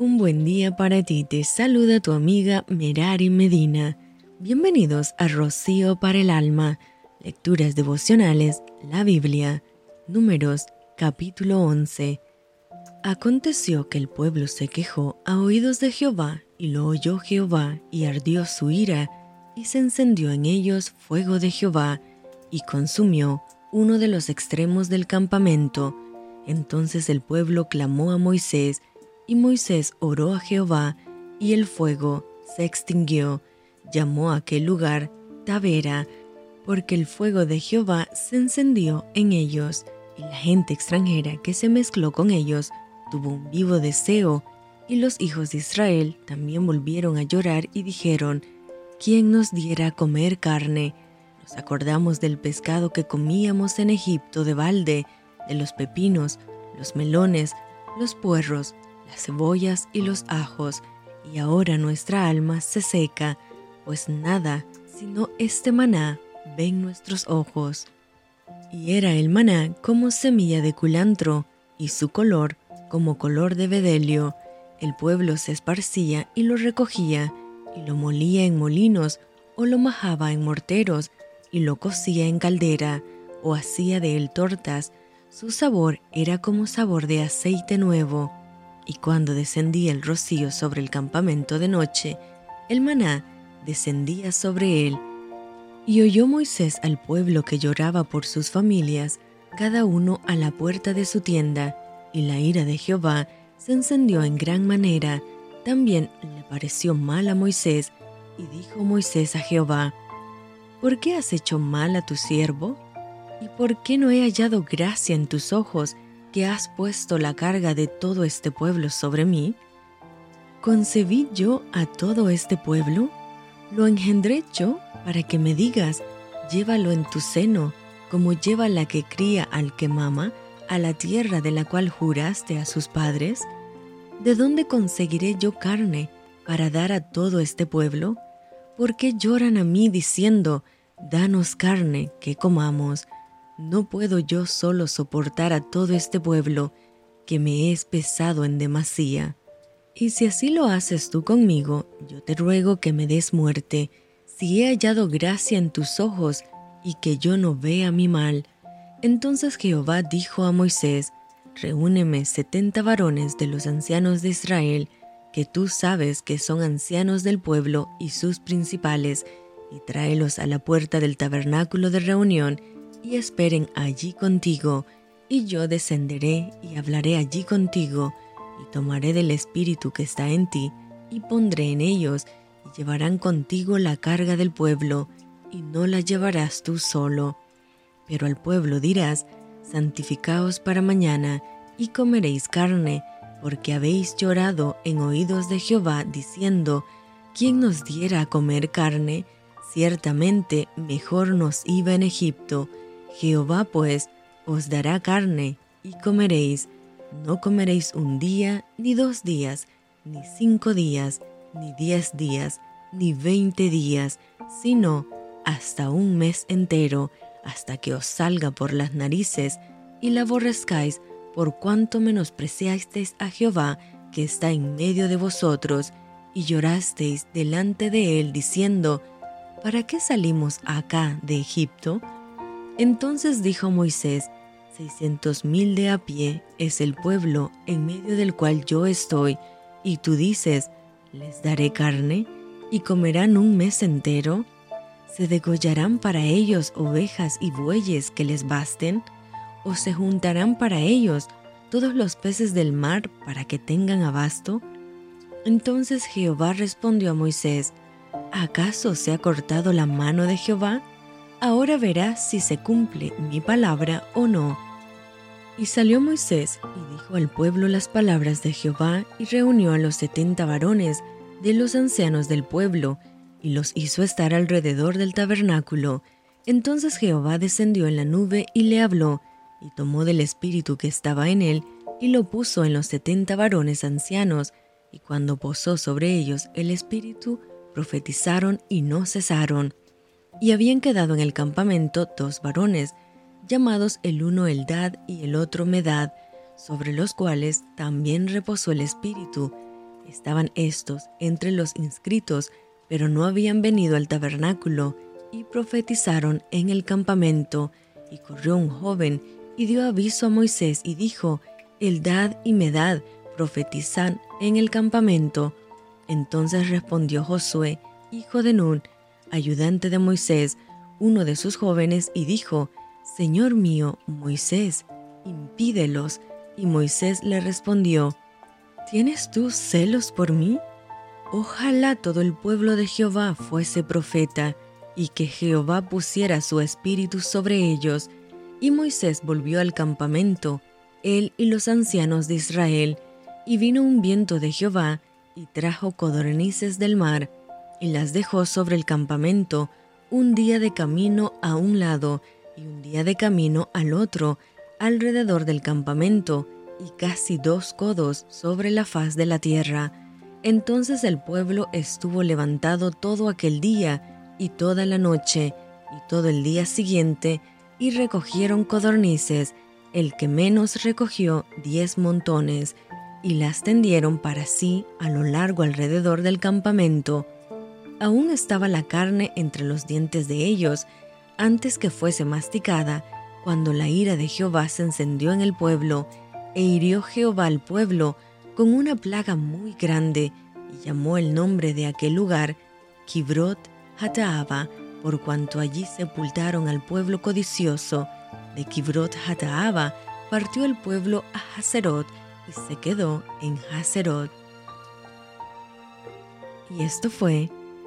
Un buen día para ti, te saluda tu amiga Merari Medina. Bienvenidos a Rocío para el Alma, Lecturas Devocionales, la Biblia, Números, capítulo 11. Aconteció que el pueblo se quejó a oídos de Jehová, y lo oyó Jehová, y ardió su ira, y se encendió en ellos fuego de Jehová, y consumió uno de los extremos del campamento. Entonces el pueblo clamó a Moisés, y Moisés oró a Jehová, y el fuego se extinguió. Llamó a aquel lugar Tavera, porque el fuego de Jehová se encendió en ellos, y la gente extranjera que se mezcló con ellos tuvo un vivo deseo, y los hijos de Israel también volvieron a llorar y dijeron, ¿quién nos diera a comer carne? Nos acordamos del pescado que comíamos en Egipto de balde, de los pepinos, los melones, los puerros, las cebollas y los ajos, y ahora nuestra alma se seca, pues nada sino este maná ven nuestros ojos. Y era el maná como semilla de culantro, y su color como color de bedelio. El pueblo se esparcía y lo recogía, y lo molía en molinos, o lo majaba en morteros, y lo cocía en caldera, o hacía de él tortas. Su sabor era como sabor de aceite nuevo y cuando descendía el rocío sobre el campamento de noche, el maná descendía sobre él. Y oyó Moisés al pueblo que lloraba por sus familias, cada uno a la puerta de su tienda, y la ira de Jehová se encendió en gran manera. También le pareció mal a Moisés, y dijo Moisés a Jehová, ¿por qué has hecho mal a tu siervo? ¿Y por qué no he hallado gracia en tus ojos? Que has puesto la carga de todo este pueblo sobre mí? ¿Concebí yo a todo este pueblo? ¿Lo engendré yo para que me digas, llévalo en tu seno, como lleva la que cría al que mama, a la tierra de la cual juraste a sus padres? ¿De dónde conseguiré yo carne para dar a todo este pueblo? ¿Por qué lloran a mí diciendo, danos carne que comamos? No puedo yo solo soportar a todo este pueblo que me es pesado en demasía. Y si así lo haces tú conmigo, yo te ruego que me des muerte, si he hallado gracia en tus ojos y que yo no vea mi mal. Entonces Jehová dijo a Moisés, Reúneme setenta varones de los ancianos de Israel, que tú sabes que son ancianos del pueblo y sus principales, y tráelos a la puerta del tabernáculo de reunión, y esperen allí contigo, y yo descenderé y hablaré allí contigo, y tomaré del Espíritu que está en ti, y pondré en ellos, y llevarán contigo la carga del pueblo, y no la llevarás tú solo. Pero al pueblo dirás, santificaos para mañana, y comeréis carne, porque habéis llorado en oídos de Jehová, diciendo, ¿quién nos diera a comer carne? Ciertamente mejor nos iba en Egipto, Jehová pues os dará carne y comeréis, no comeréis un día, ni dos días, ni cinco días, ni diez días, ni veinte días, sino hasta un mes entero, hasta que os salga por las narices y la aborrezcáis por cuanto menospreciasteis a Jehová que está en medio de vosotros, y llorasteis delante de él diciendo, ¿para qué salimos acá de Egipto? Entonces dijo Moisés, seiscientos mil de a pie es el pueblo en medio del cual yo estoy, y tú dices, les daré carne, y comerán un mes entero. ¿Se degollarán para ellos ovejas y bueyes que les basten? ¿O se juntarán para ellos todos los peces del mar para que tengan abasto? Entonces Jehová respondió a Moisés, ¿acaso se ha cortado la mano de Jehová? Ahora verás si se cumple mi palabra o no. Y salió Moisés y dijo al pueblo las palabras de Jehová y reunió a los setenta varones de los ancianos del pueblo y los hizo estar alrededor del tabernáculo. Entonces Jehová descendió en la nube y le habló, y tomó del espíritu que estaba en él y lo puso en los setenta varones ancianos, y cuando posó sobre ellos el espíritu, profetizaron y no cesaron y habían quedado en el campamento dos varones, llamados el uno Eldad y el otro Medad, sobre los cuales también reposó el Espíritu, Estaban estos entre los inscritos, pero no habían venido al tabernáculo, y profetizaron en el campamento. Y corrió un joven y dio aviso a Moisés y dijo, Eldad y Medad profetizan en el campamento. Entonces respondió Josué, hijo de Nun, ayudante de Moisés, uno de sus jóvenes, y dijo, Señor mío, Moisés, impídelos. Y Moisés le respondió, ¿Tienes tú celos por mí? Ojalá todo el pueblo de Jehová fuese profeta, y que Jehová pusiera su espíritu sobre ellos. Y Moisés volvió al campamento, él y los ancianos de Israel, y vino un viento de Jehová, y trajo codornices del mar, y las dejó sobre el campamento, un día de camino a un lado, y un día de camino al otro, alrededor del campamento, y casi dos codos sobre la faz de la tierra. Entonces el pueblo estuvo levantado todo aquel día y toda la noche y todo el día siguiente, y recogieron codornices, el que menos recogió diez montones, y las tendieron para sí a lo largo alrededor del campamento. Aún estaba la carne entre los dientes de ellos, antes que fuese masticada, cuando la ira de Jehová se encendió en el pueblo, e hirió Jehová al pueblo con una plaga muy grande, y llamó el nombre de aquel lugar Kibrot Hataaba, por cuanto allí sepultaron al pueblo codicioso. De Kibrot Hataaba partió el pueblo a Hazerot y se quedó en Hazerot. Y esto fue